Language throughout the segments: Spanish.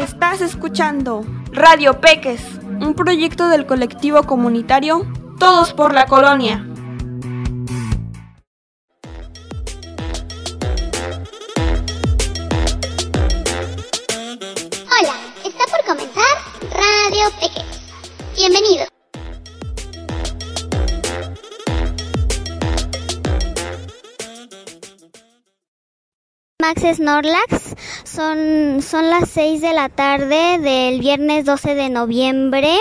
Estás escuchando Radio Peques, un proyecto del colectivo comunitario Todos por la Colonia. Hola, está por comenzar Radio Peques. Bienvenido. Max Snorlax, son, son las 6 de la tarde del viernes 12 de noviembre.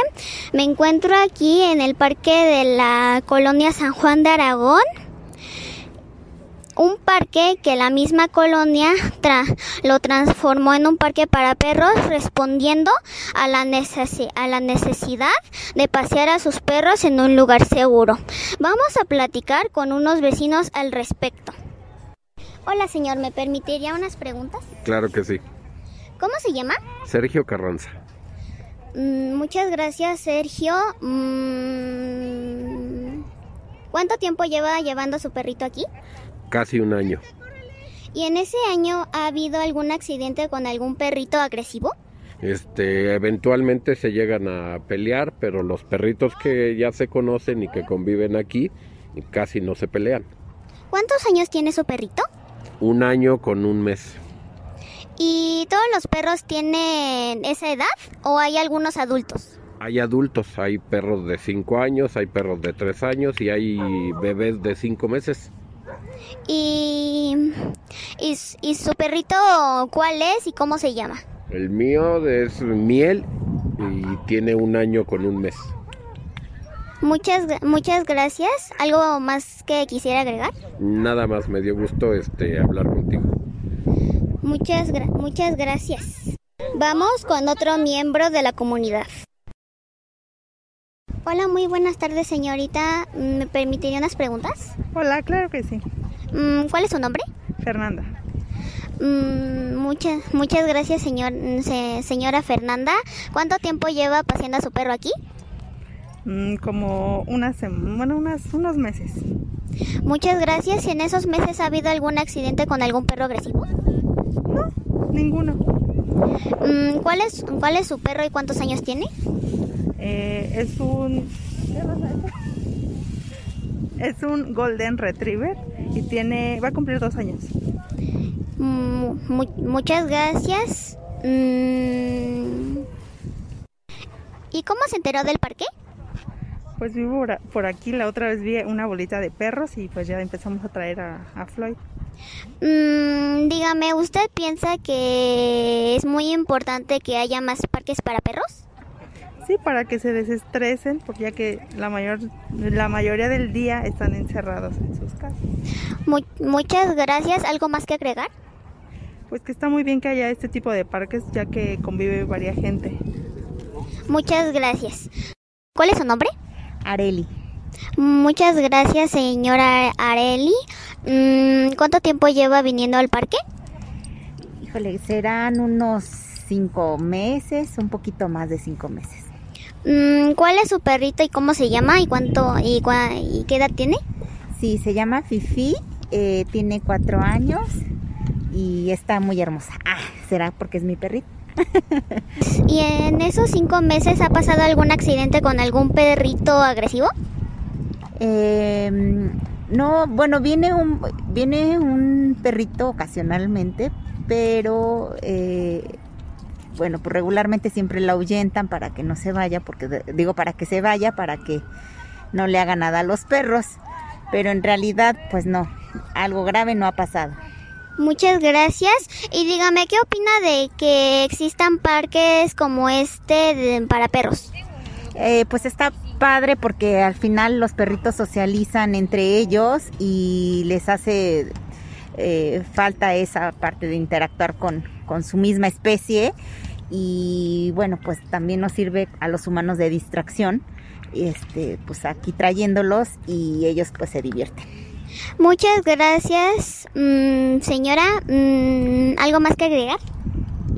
Me encuentro aquí en el parque de la colonia San Juan de Aragón. Un parque que la misma colonia tra- lo transformó en un parque para perros respondiendo a la, necesi- a la necesidad de pasear a sus perros en un lugar seguro. Vamos a platicar con unos vecinos al respecto. Hola señor, ¿me permitiría unas preguntas? Claro que sí. ¿Cómo se llama? Sergio Carranza. Mm, muchas gracias Sergio. Mm, ¿Cuánto tiempo lleva llevando a su perrito aquí? Casi un año. ¿Y en ese año ha habido algún accidente con algún perrito agresivo? Este, eventualmente se llegan a pelear, pero los perritos que ya se conocen y que conviven aquí casi no se pelean. ¿Cuántos años tiene su perrito? Un año con un mes. ¿Y todos los perros tienen esa edad o hay algunos adultos? Hay adultos, hay perros de 5 años, hay perros de 3 años y hay bebés de 5 meses. ¿Y, y, y su perrito cuál es y cómo se llama? El mío es miel y tiene un año con un mes. Muchas, muchas gracias. ¿Algo más que quisiera agregar? Nada más me dio gusto este hablar contigo. Muchas, gra- muchas gracias. Vamos con otro miembro de la comunidad. Hola, muy buenas tardes, señorita. ¿Me permitiría unas preguntas? Hola, claro que sí. Mm, ¿Cuál es su nombre? Fernanda. Mm, muchas, muchas gracias, señor, se- señora Fernanda. ¿Cuánto tiempo lleva paseando a su perro aquí? Mm, como unas, bueno, unas, unos meses. Muchas gracias. ¿Y en esos meses ha habido algún accidente con algún perro agresivo? Ninguno. Mm, ¿cuál, es, ¿Cuál es su perro y cuántos años tiene? Eh, es un... ¿qué raza es? Es un Golden Retriever y tiene, va a cumplir dos años. Mm, mu- muchas gracias. Mm, ¿Y cómo se enteró del parque? Pues vivo por aquí, la otra vez vi una bolita de perros y pues ya empezamos a traer a, a Floyd. Mm, dígame, ¿usted piensa que es muy importante que haya más parques para perros? Sí, para que se desestresen, porque ya que la mayor, la mayoría del día están encerrados en sus casas. Mu- muchas gracias. ¿Algo más que agregar? Pues que está muy bien que haya este tipo de parques, ya que convive varia gente. Muchas gracias. ¿Cuál es su nombre? Areli. Muchas gracias, señora Areli. Mm, ¿Cuánto tiempo lleva viniendo al parque? Híjole, serán unos cinco meses, un poquito más de cinco meses. Mm, ¿Cuál es su perrito y cómo se llama y cuánto y, cua- y qué edad tiene? Sí, se llama Fifi, eh, tiene cuatro años y está muy hermosa. Ah, será porque es mi perrito. ¿Y en esos cinco meses ha pasado algún accidente con algún perrito agresivo? Eh, no, bueno, viene un, viene un perrito ocasionalmente, pero eh, bueno, pues regularmente siempre la ahuyentan para que no se vaya, porque digo para que se vaya, para que no le haga nada a los perros, pero en realidad, pues no, algo grave no ha pasado. Muchas gracias. Y dígame, ¿qué opina de que existan parques como este de- para perros? Eh, pues está padre porque al final los perritos socializan entre ellos y les hace eh, falta esa parte de interactuar con, con su misma especie y bueno pues también nos sirve a los humanos de distracción este pues aquí trayéndolos y ellos pues se divierten Muchas gracias, mm, señora. Mm, ¿Algo más que agregar?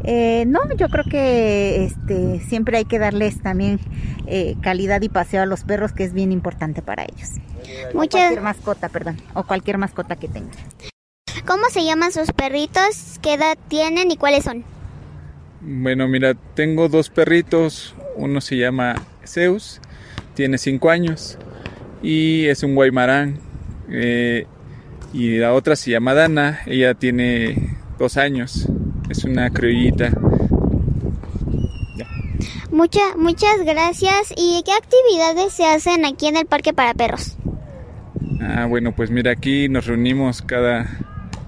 Eh, no, yo creo que este, siempre hay que darles también eh, calidad y paseo a los perros, que es bien importante para ellos. Muchas. cualquier mascota, perdón, o cualquier mascota que tengan. ¿Cómo se llaman sus perritos? ¿Qué edad tienen y cuáles son? Bueno, mira, tengo dos perritos. Uno se llama Zeus, tiene cinco años y es un guaymarán. Eh, y la otra se llama Dana, ella tiene dos años, es una criollita. Mucha, muchas gracias. ¿Y qué actividades se hacen aquí en el parque para perros? Ah, bueno, pues mira, aquí nos reunimos cada,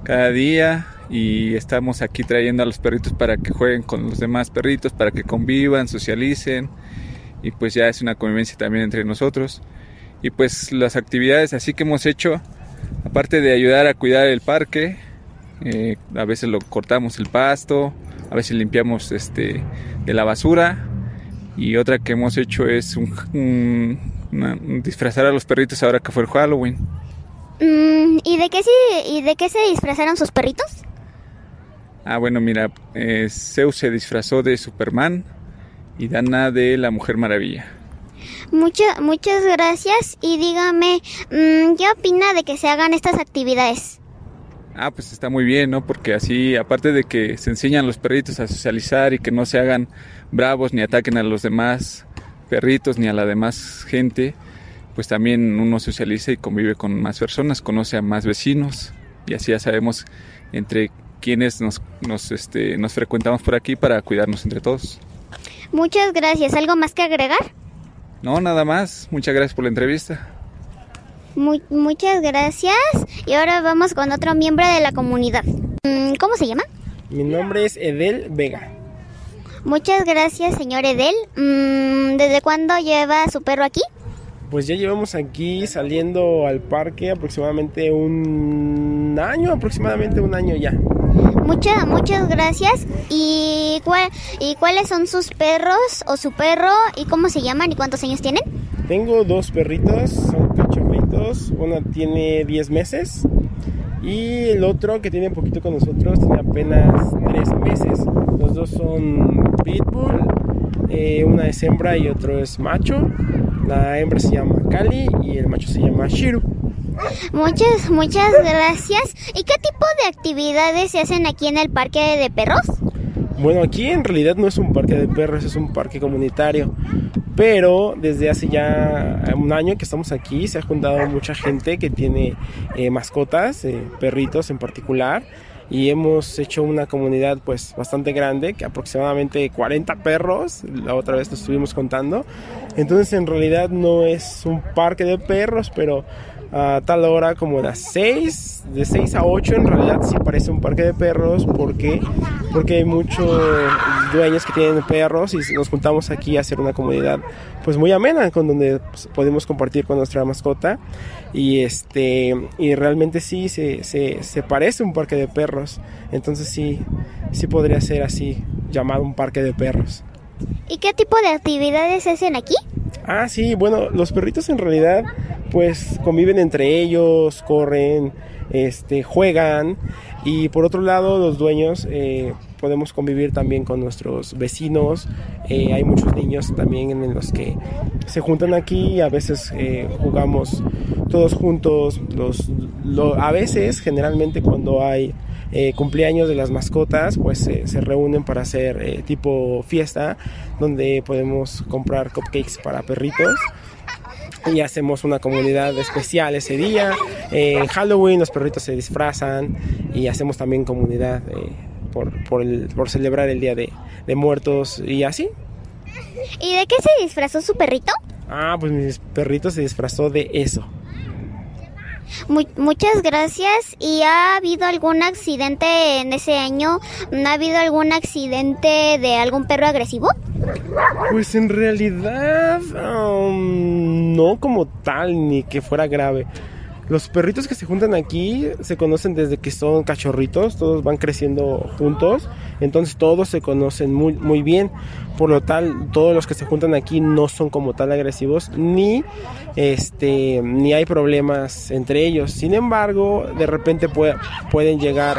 cada día y estamos aquí trayendo a los perritos para que jueguen con los demás perritos, para que convivan, socialicen y pues ya es una convivencia también entre nosotros. Y pues las actividades así que hemos hecho, aparte de ayudar a cuidar el parque, eh, a veces lo cortamos el pasto, a veces limpiamos este de la basura y otra que hemos hecho es un, disfrazar a los perritos ahora que fue el Halloween. Mm, ¿y, de qué se, ¿Y de qué se disfrazaron sus perritos? Ah, bueno, mira, eh, Zeus se disfrazó de Superman y Dana de la Mujer Maravilla. Muchas muchas gracias y dígame, mm, ¿qué opina de que se hagan estas actividades? Ah, pues está muy bien, ¿no? Porque así, aparte de que se enseñan los perritos a socializar y que no se hagan bravos ni ataquen a los demás perritos ni a la demás gente, pues también uno socializa y convive con más personas, conoce a más vecinos y así ya sabemos entre quienes nos, nos, este, nos frecuentamos por aquí para cuidarnos entre todos. Muchas gracias. ¿Algo más que agregar? No, nada más. Muchas gracias por la entrevista muchas gracias. Y ahora vamos con otro miembro de la comunidad. Mm, ¿Cómo se llama? Mi nombre es Edel Vega. Muchas gracias, señor Edel. Mm, ¿Desde cuándo lleva su perro aquí? Pues ya llevamos aquí saliendo al parque aproximadamente un año, aproximadamente un año ya. Muchas, muchas gracias. ¿Y, cuál, ¿Y cuáles son sus perros o su perro y cómo se llaman y cuántos años tienen? Tengo dos perritos, son cachorritos. Una tiene 10 meses y el otro que tiene poquito con nosotros tiene apenas 3 meses. Los dos son pitbull, eh, una es hembra y otro es macho. La hembra se llama Kali y el macho se llama Shiru. Muchas, muchas gracias. ¿Y qué tipo de actividades se hacen aquí en el parque de perros? Bueno, aquí en realidad no es un parque de perros, es un parque comunitario. Pero desde hace ya un año que estamos aquí se ha juntado mucha gente que tiene eh, mascotas, eh, perritos en particular. Y hemos hecho una comunidad pues bastante grande, que aproximadamente 40 perros, la otra vez lo estuvimos contando. Entonces en realidad no es un parque de perros, pero a tal hora como las 6, de 6 a 8 en realidad sí parece un parque de perros porque porque hay muchos dueños que tienen perros y nos juntamos aquí a hacer una comunidad pues muy amena con donde pues, podemos compartir con nuestra mascota. Y este y realmente sí se, se, se parece un parque de perros. Entonces sí sí podría ser así llamado un parque de perros ¿Y qué tipo de actividades hacen aquí? Ah, sí, bueno, los perritos en realidad pues conviven entre ellos, corren, este, juegan y por otro lado los dueños eh, podemos convivir también con nuestros vecinos. Eh, hay muchos niños también en los que se juntan aquí y a veces eh, jugamos todos juntos. Los, a veces, generalmente cuando hay cumpleaños de las mascotas, pues se reúnen para hacer tipo fiesta donde podemos comprar cupcakes para perritos y hacemos una comunidad especial ese día. en Halloween los perritos se disfrazan y hacemos también comunidad eh, por, por, celebrar el Día de, Muertos y así. ¿Y de qué se disfrazó su perrito? Ah, pues mi perrito se disfrazó de eso. Muchas gracias. ¿Y ha habido algún accidente en ese año? ¿No ha habido algún accidente de algún perro agresivo? Pues en realidad no como tal, ni que fuera grave. Los perritos que se juntan aquí se conocen desde que son cachorritos, todos van creciendo juntos, entonces todos se conocen muy, muy bien. Por lo tal, todos los que se juntan aquí no son como tal agresivos, ni, este, ni hay problemas entre ellos. Sin embargo, de repente pueden llegar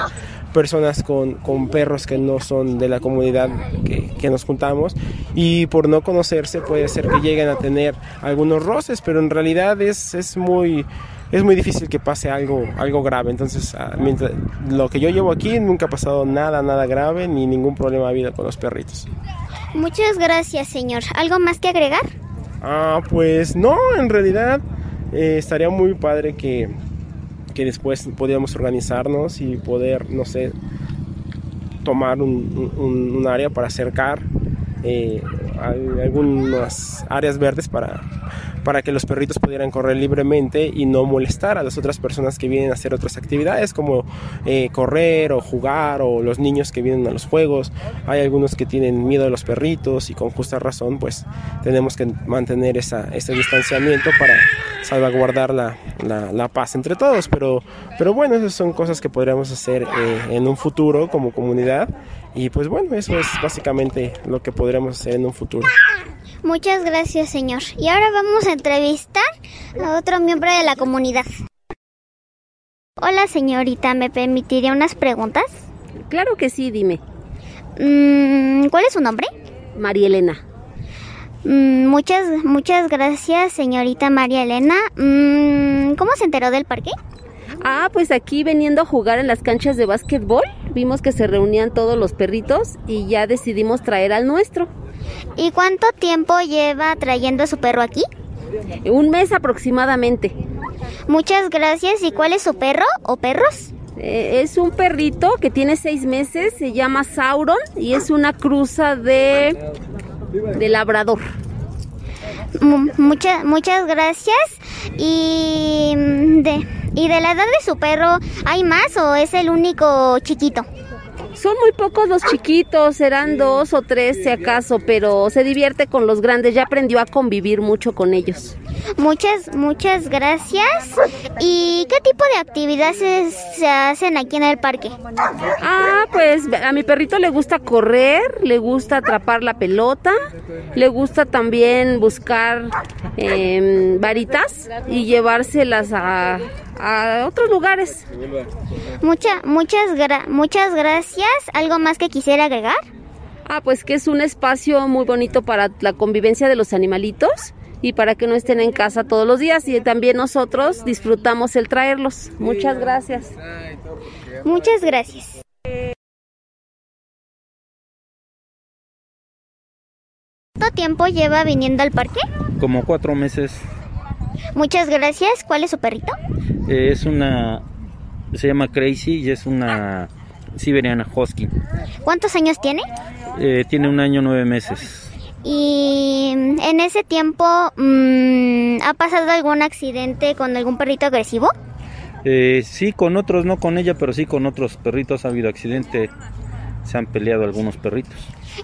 personas con, con, perros que no son de la comunidad que, que, nos juntamos y por no conocerse puede ser que lleguen a tener algunos roces, pero en realidad es, es muy es muy difícil que pase algo, algo grave. Entonces, ah, mientras, lo que yo llevo aquí nunca ha pasado nada, nada grave, ni ningún problema ha habido con los perritos. Muchas gracias, señor. ¿Algo más que agregar? Ah, pues no, en realidad eh, estaría muy padre que, que después podíamos organizarnos y poder, no sé, tomar un, un- un área para acercar eh, al- algunas áreas verdes para, para que los perritos pudieran correr libremente y no molestar a las otras personas que vienen a hacer otras actividades como eh, correr o jugar o los niños que vienen a los juegos. Hay algunos que tienen miedo a los perritos y con justa razón pues tenemos que mantener esa, ese distanciamiento para salvaguardar la, la- paz entre todos. Pero, pero bueno, esas son cosas que podríamos hacer eh, en un futuro como comunidad. Y pues bueno, eso es básicamente lo que podremos hacer en un futuro. Muchas gracias, señor. Y ahora vamos a entrevistar a otro miembro de la comunidad. Hola, señorita, ¿me permitiría unas preguntas? Claro que sí, dime. Mm, ¿Cuál es su nombre? María Elena. Mm, muchas, muchas gracias, señorita María Elena. Mm, ¿Cómo se enteró del parque? Ah, pues aquí veniendo a jugar en las canchas de básquetbol, vimos que se reunían todos los perritos y ya decidimos traer al nuestro. ¿Y cuánto tiempo lleva trayendo a su perro aquí? Un mes aproximadamente. Muchas gracias. ¿Y cuál es su perro o perros? Eh, es un perrito que tiene seis meses, se llama Sauron y es una cruza de, de labrador. Mu- muchas, muchas gracias. Y mm, de, ¿Y de la edad de su perro hay más o es el único chiquito? Son muy pocos los chiquitos, serán dos o tres si acaso, pero se divierte con los grandes, ya aprendió a convivir mucho con ellos. Muchas, muchas gracias. ¿Y qué tipo de actividades se hacen aquí en el parque? Ah, pues a mi perrito le gusta correr, le gusta atrapar la pelota, le gusta también buscar em, varitas y llevárselas a, a otros lugares. Mucha, muchas, gra- muchas gracias. ¿Algo más que quisiera agregar? Ah, pues que es un espacio muy bonito para la convivencia de los animalitos y para que no estén en casa todos los días y también nosotros disfrutamos el traerlos. Muchas gracias. Muchas gracias. ¿Cuánto tiempo lleva viniendo al parque? Como cuatro meses. Muchas gracias. ¿Cuál es su perrito? Eh, es una. Se llama Crazy y es una Siberiana Husky. ¿Cuántos años tiene? Eh, tiene un año nueve meses. Y en ese tiempo, mm, ¿ha pasado algún accidente con algún perrito agresivo? Eh, sí, con otros, no con ella, pero sí con otros perritos ha habido accidente. Se han peleado algunos perritos.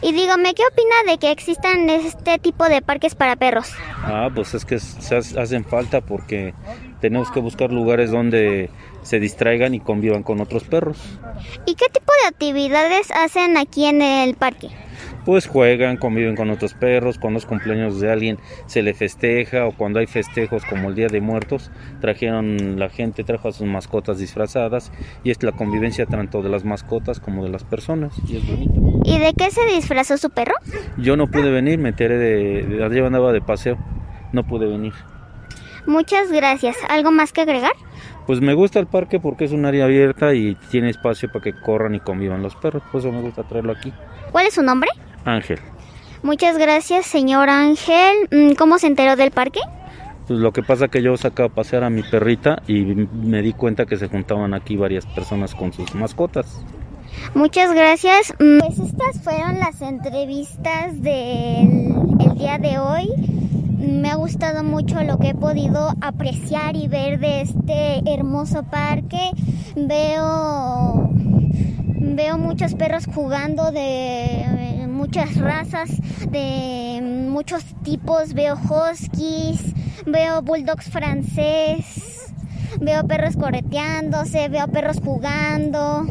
Y dígame, ¿qué opina de que existan este tipo de parques para perros? Ah, pues es que se ha- hacen falta porque tenemos que buscar lugares donde se distraigan y convivan con otros perros. ¿Y qué tipo de actividades hacen aquí en el parque? Pues juegan, conviven con otros perros, cuando es cumpleaños de alguien se le festeja o cuando hay festejos como el Día de Muertos, trajeron la gente trajo a sus mascotas disfrazadas y es la convivencia tanto de las mascotas como de las personas y es bonito. ¿Y de qué se disfrazó su perro? Yo no pude venir, me enteré de, de andaba de paseo, no pude venir. Muchas gracias. ¿Algo más que agregar? Pues me gusta el parque porque es un área abierta y tiene espacio para que corran y convivan los perros, por eso me gusta traerlo aquí. ¿Cuál es su nombre? Ángel. Muchas gracias, señor Ángel. Mm, ¿Cómo se enteró del parque? Pues lo que pasa que yo sacaba a pasear a mi perrita y me di cuenta que se juntaban aquí varias personas con sus mascotas. Muchas gracias. Mm, Pues estas fueron las entrevistas del el día de hoy. Me ha gustado mucho lo que he podido apreciar y ver de este hermoso parque. Veo veo muchos perros jugando de muchas razas, de muchos tipos. Veo huskies, veo bulldogs francés, veo perros correteándose, veo perros jugando.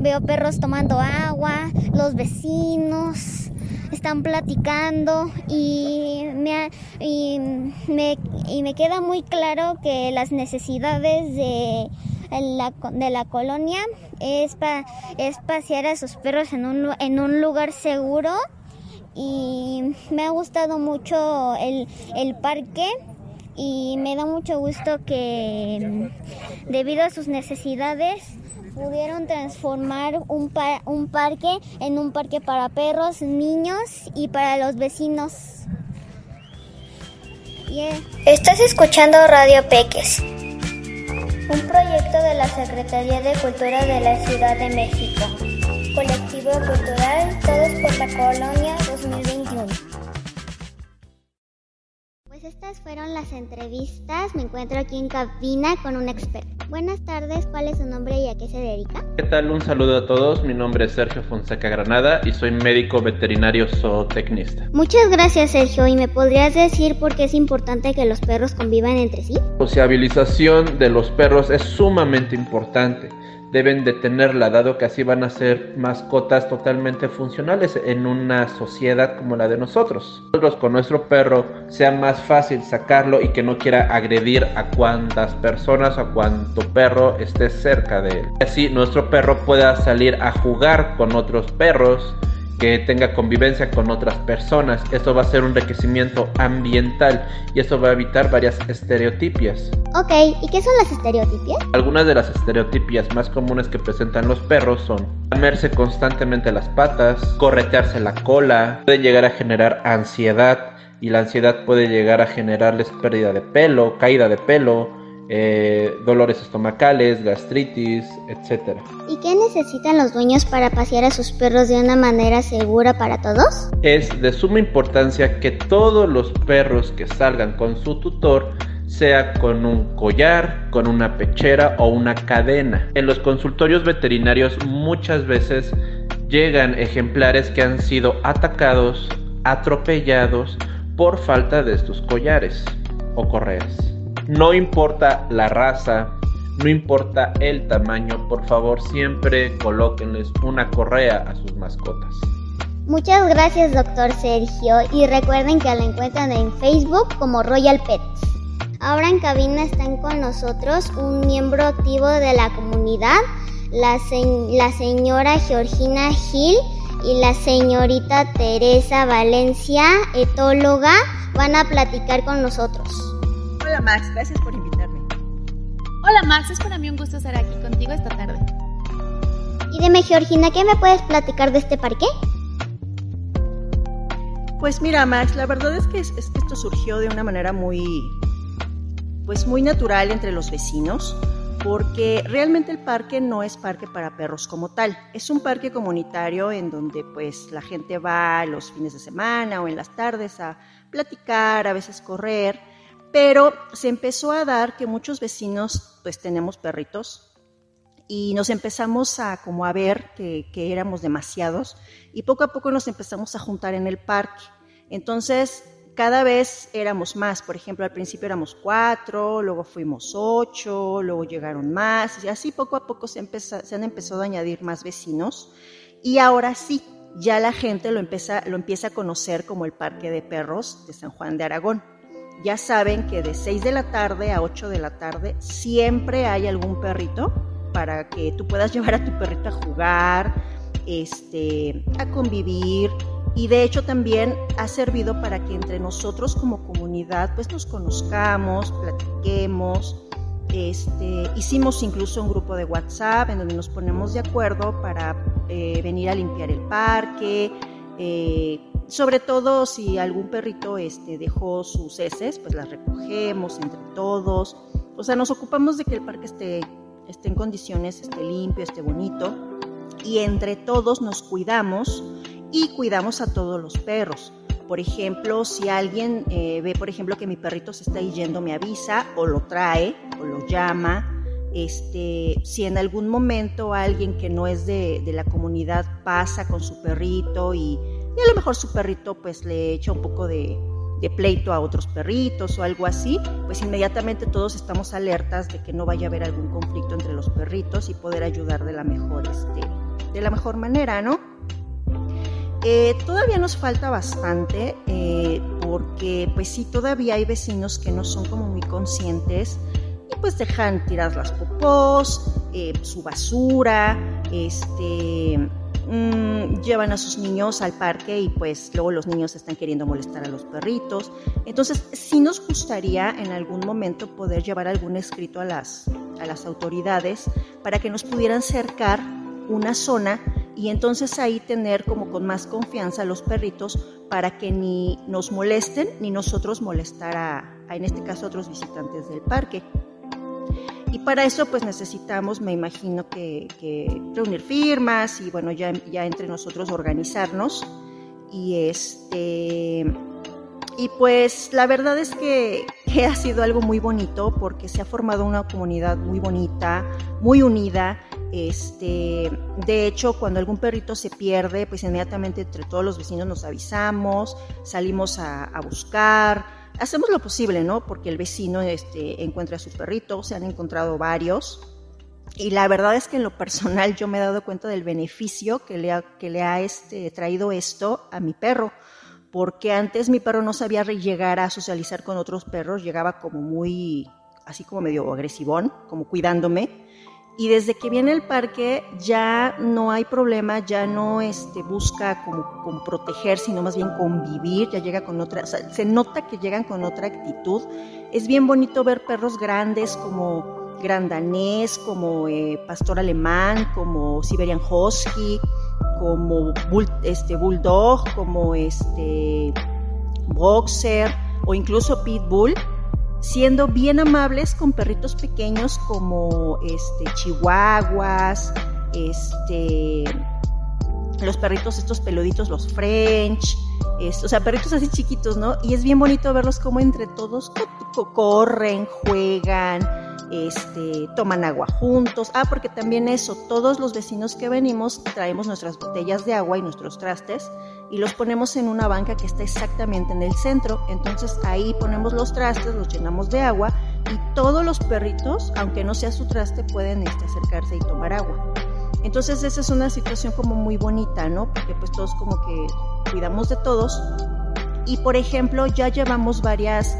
Veo perros tomando agua, los vecinos están platicando y me, y me, y me queda muy claro que las necesidades de la, de la colonia es, pa- es pasear a sus perros en un, en un lugar seguro. Y me ha gustado mucho el, el parque y me da mucho gusto que debido a sus necesidades pudieron transformar un, un parque en un parque para perros, niños y para los vecinos. Estás escuchando Radio Peques, un proyecto de la Secretaría de Cultura de la Ciudad de México. Colectivo Cultural Todos por la Colonia 2021. Pues estas fueron las entrevistas. Me encuentro aquí en cabina con un experto. Buenas tardes, ¿cuál es su nombre y a qué se dedica? ¿Qué tal? Un saludo a todos. Mi nombre es Sergio Fonseca Granada y soy médico veterinario zootecnista. Muchas gracias, Sergio. ¿Y me podrías decir por qué es importante que los perros convivan entre sí? La sociabilización de los perros es sumamente importante deben de tenerla, dado que así van a ser mascotas totalmente funcionales en una sociedad como la de nosotros. Con nuestro perro sea más fácil sacarlo y que no quiera agredir a cuantas personas a cuanto perro esté cerca de él. Así nuestro perro pueda salir a jugar con otros perros que tenga convivencia con otras personas. Esto va a ser un enriquecimiento ambiental y esto va a evitar varias estereotipias. Ok, ¿y qué son las estereotipias? Algunas de las estereotipias más comunes que presentan los perros son lamerse constantemente las patas, corretearse la cola, pueden llegar a generar ansiedad y la ansiedad puede llegar a generarles pérdida de pelo, caída de pelo, eh, dolores estomacales, gastritis, etc. ¿Y qué necesitan los dueños para pasear a sus perros de una manera segura para todos? Es de suma importancia que todos los perros que salgan con su tutor sea con un collar, con una pechera o una cadena. En los consultorios veterinarios muchas veces llegan ejemplares que han sido atacados, atropellados por falta de estos collares o correas. No importa la raza, no importa el tamaño, por favor siempre colóquenles una correa a sus mascotas. Muchas gracias, doctor Sergio, y recuerden que la encuentran en Facebook como Royal Pets. Ahora en cabina están con nosotros un miembro activo de la comunidad, la, la señora Georgina Gil y la señorita Teresa Valencia, etóloga, van a platicar con nosotros. Hola Max, gracias por invitarme. Hola Max, es para mí un gusto estar aquí contigo esta tarde. Y dime Georgina, ¿qué me puedes platicar de este parque? Pues mira Max, la verdad es que, es, que esto surgió de una manera muy, pues muy natural entre los vecinos porque realmente el parque no es parque para perros como tal, es un parque comunitario en donde pues la gente va los fines de semana o en las tardes a platicar, a veces correr pero se empezó a dar que muchos vecinos pues tenemos perritos y nos empezamos a como a ver que, que éramos demasiados y poco a poco nos empezamos a juntar en el parque. Entonces cada vez éramos más, por ejemplo, al principio éramos cuatro, luego fuimos ocho, luego llegaron más, y así poco a poco se, se han empezado a añadir más vecinos, y ahora sí, ya la gente lo empieza, lo empieza a conocer como el Parque de Perros de San Juan de Aragón ya saben que de 6 de la tarde a 8 de la tarde siempre hay algún perrito para que tú puedas llevar a tu perrito a jugar, este, a convivir y de hecho también ha servido para que entre nosotros como comunidad pues nos conozcamos, platiquemos. Este, hicimos incluso un grupo de WhatsApp en donde nos ponemos de acuerdo para eh, venir a limpiar el parque, eh, sobre todo si algún perrito este, dejó sus heces, pues las recogemos entre todos. O sea, nos ocupamos de que el parque esté, esté en condiciones, esté limpio, esté bonito. Y entre todos nos cuidamos y cuidamos a todos los perros. Por ejemplo, si alguien eh, ve, por ejemplo, que mi perrito se está yendo, me avisa o lo trae o lo llama. Este, si en algún momento alguien que no es de, de la comunidad pasa con su perrito y y a lo mejor su perrito pues le echa un poco de, pleito a otros perritos o algo así, pues inmediatamente todos estamos alertas de que no vaya a haber algún conflicto entre los perritos y poder ayudar de la mejor, este, de la mejor manera, ¿no? Eh, todavía nos falta bastante eh, porque pues sí, todavía hay vecinos que no son como muy conscientes y pues dejan tirar las popós, eh, su basura, este, mm, llevan a sus niños al parque y pues luego los niños están queriendo molestar a los perritos. Entonces sí nos gustaría en algún momento poder llevar algún escrito a las, a las autoridades para que nos pudieran cercar una zona y entonces ahí tener como con más confianza a los perritos para que ni nos molesten ni nosotros molestar a, en este caso, a otros visitantes del parque. Y para eso pues necesitamos, me imagino que, reunir firmas y bueno, ya, ya entre nosotros organizarnos. Y este y pues la verdad es que, que, ha sido algo muy bonito porque se ha formado una comunidad muy bonita, muy unida este, de hecho, cuando algún perrito se pierde, pues inmediatamente entre todos los vecinos nos avisamos, salimos a, buscar, hacemos lo posible, ¿no? Porque el vecino este, encuentra a su perrito, se han encontrado varios. Y la verdad es que en lo personal yo me he dado cuenta del beneficio que le ha, que le ha este, traído esto a mi perro. Porque antes mi perro no sabía llegar a socializar con otros perros, llegaba como muy, así como medio agresivón, como cuidándome y desde que viene al parque ya no hay problema, ya no este, busca como, proteger, sino más bien convivir, ya llega con otra, se nota que llegan con otra actitud. Es bien bonito ver perros grandes como grandanés, como eh, pastor alemán, como Siberian Husky, como este, bulldog, como este boxer o incluso pitbull siendo bien amables con perritos pequeños como este chihuahuas, este los perritos estos peluditos, los French, o sea, perritos así chiquitos, ¿no? Y es bien bonito verlos como entre todos corren, juegan, este, toman agua juntos. Ah, porque también eso, todos los vecinos que venimos traemos nuestras botellas de agua y nuestros trastes y los ponemos en una banca que está exactamente en el centro. Entonces ahí ponemos los trastes, los llenamos de agua y todos los perritos, aunque no sea su traste, pueden este, acercarse y tomar agua. Entonces esa es una situación como muy bonita, ¿no? Porque pues todos como que cuidamos de todos. Y por ejemplo, ya llevamos varias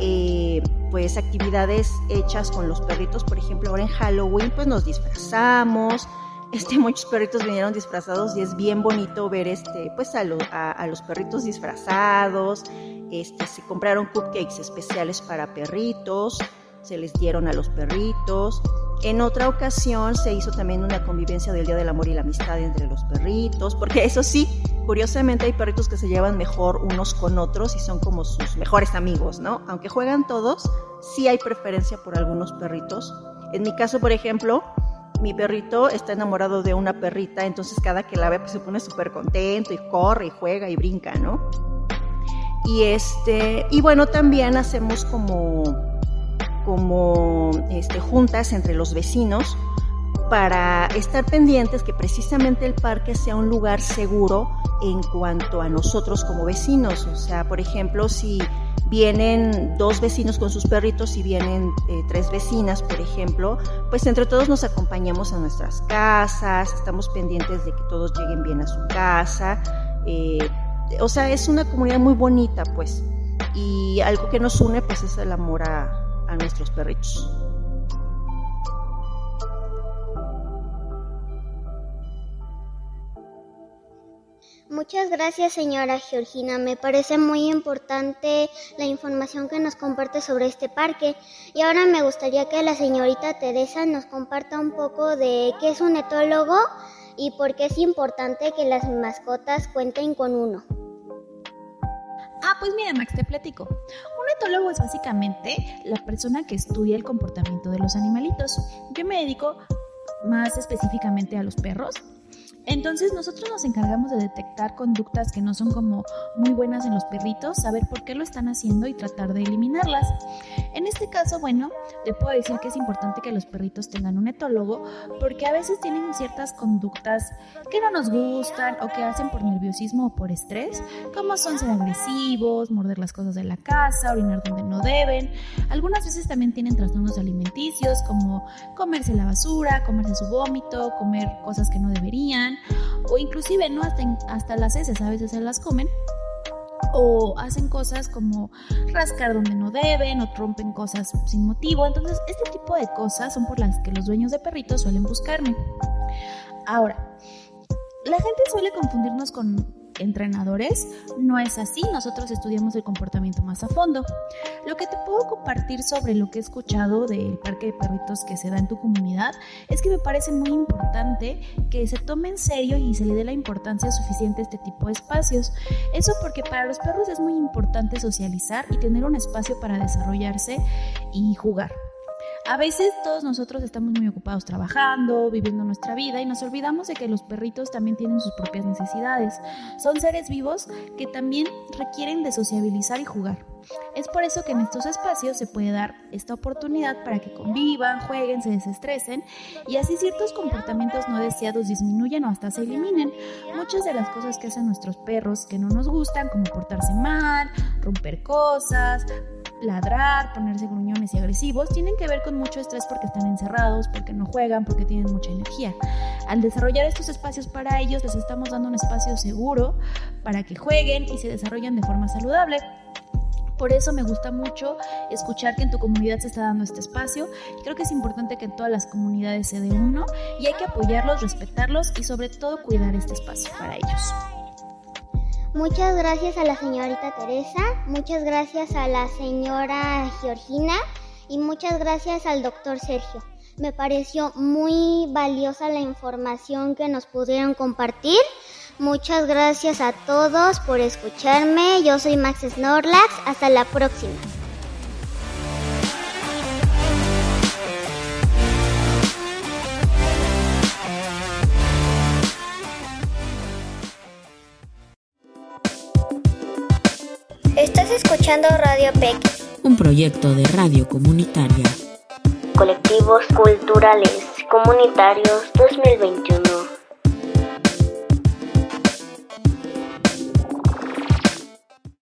eh, pues actividades hechas con los perritos. Por ejemplo, ahora en Halloween pues nos disfrazamos. Este, muchos perritos vinieron disfrazados y es bien bonito ver este, pues a, a, los perritos disfrazados. Este, se compraron cupcakes especiales para perritos, se les dieron a los perritos. En otra ocasión se hizo también una convivencia del Día del Amor y la Amistad entre los perritos, porque eso sí, curiosamente hay perritos que se llevan mejor unos con otros y son como sus mejores amigos, ¿no? Aunque juegan todos, sí hay preferencia por algunos perritos. En mi caso, por ejemplo, mi perrito está enamorado de una perrita, entonces cada que la ve pues se pone súper contento y corre y juega y brinca, ¿no? Y este, y bueno, también hacemos como como este, juntas entre los vecinos para estar pendientes que precisamente el parque sea un lugar seguro en cuanto a nosotros como vecinos. O sea, por ejemplo, si vienen dos vecinos con sus perritos y vienen eh, tres vecinas, por ejemplo, pues entre todos nos acompañamos a nuestras casas, estamos pendientes de que todos lleguen bien a su casa. Eh, o sea, es una comunidad muy bonita, pues. Y algo que nos une, pues, es el amor a, a nuestros perritos. Muchas gracias, señora Georgina. Me parece muy importante la información que nos comparte sobre este parque. Y ahora me gustaría que la señorita Teresa nos comparta un poco de qué es un etólogo y por qué es importante que las mascotas cuenten con uno. Ah, pues mira, Max, te platico. Un etólogo es básicamente la persona que estudia el comportamiento de los animalitos. Yo me dedico más específicamente a los perros entonces nosotros nos encargamos de detectar conductas que no son como muy buenas en los perritos, saber por qué lo están haciendo y tratar de eliminarlas. En este caso, bueno, te puedo decir que es importante que los perritos tengan un etólogo porque a veces tienen ciertas conductas que no nos gustan o que hacen por nerviosismo o por estrés, como son ser agresivos, morder las cosas de la casa, orinar donde no deben. Algunas veces también tienen trastornos alimenticios como comerse la basura, comerse su vómito, comer cosas que no deberían o inclusive no hasta, hasta las heces a veces se las comen o hacen cosas como rascar donde no deben o rompen cosas sin motivo. Entonces, este tipo de cosas son por las que los dueños de perritos suelen buscarme. Ahora, La gente suele confundirnos con entrenadores, no es así, nosotros estudiamos el comportamiento más a fondo. Lo que te puedo compartir sobre lo que he escuchado del parque de perritos que se da en tu comunidad es que me parece muy importante que se tome en serio y se le dé la importancia suficiente a este tipo de espacios. Eso porque para los perros es muy importante socializar y tener un espacio para desarrollarse y jugar. A veces todos nosotros estamos muy ocupados trabajando, viviendo nuestra vida y nos olvidamos de que los perritos también tienen sus propias necesidades. Son seres vivos que también requieren de sociabilizar y jugar. Es por eso que en estos espacios se puede dar esta oportunidad para que convivan, jueguen, se desestresen y así ciertos comportamientos no deseados disminuyan o hasta se eliminen. Muchas de las cosas que hacen nuestros perros que no nos gustan, como portarse mal, romper cosas, ladrar, ponerse gruñones y agresivos, tienen que ver con mucho estrés porque están encerrados, porque no juegan, porque tienen mucha energía. Al desarrollar estos espacios para ellos, les estamos dando un espacio seguro para que jueguen y se desarrollen de forma saludable. Por eso me gusta mucho escuchar que en tu comunidad se está dando este espacio. Creo que es importante que en todas las comunidades se dé uno y hay que apoyarlos, respetarlos y sobre todo cuidar este espacio para ellos. Muchas gracias a la señorita Teresa, muchas gracias a la señora Georgina y muchas gracias al doctor Sergio. Me pareció muy valiosa la información que nos pudieron compartir. Muchas gracias a todos por escucharme. Yo soy Max Snorlax. Hasta la próxima. Escuchando Radio PEC, un proyecto de radio comunitaria. Colectivos Culturales Comunitarios 2021.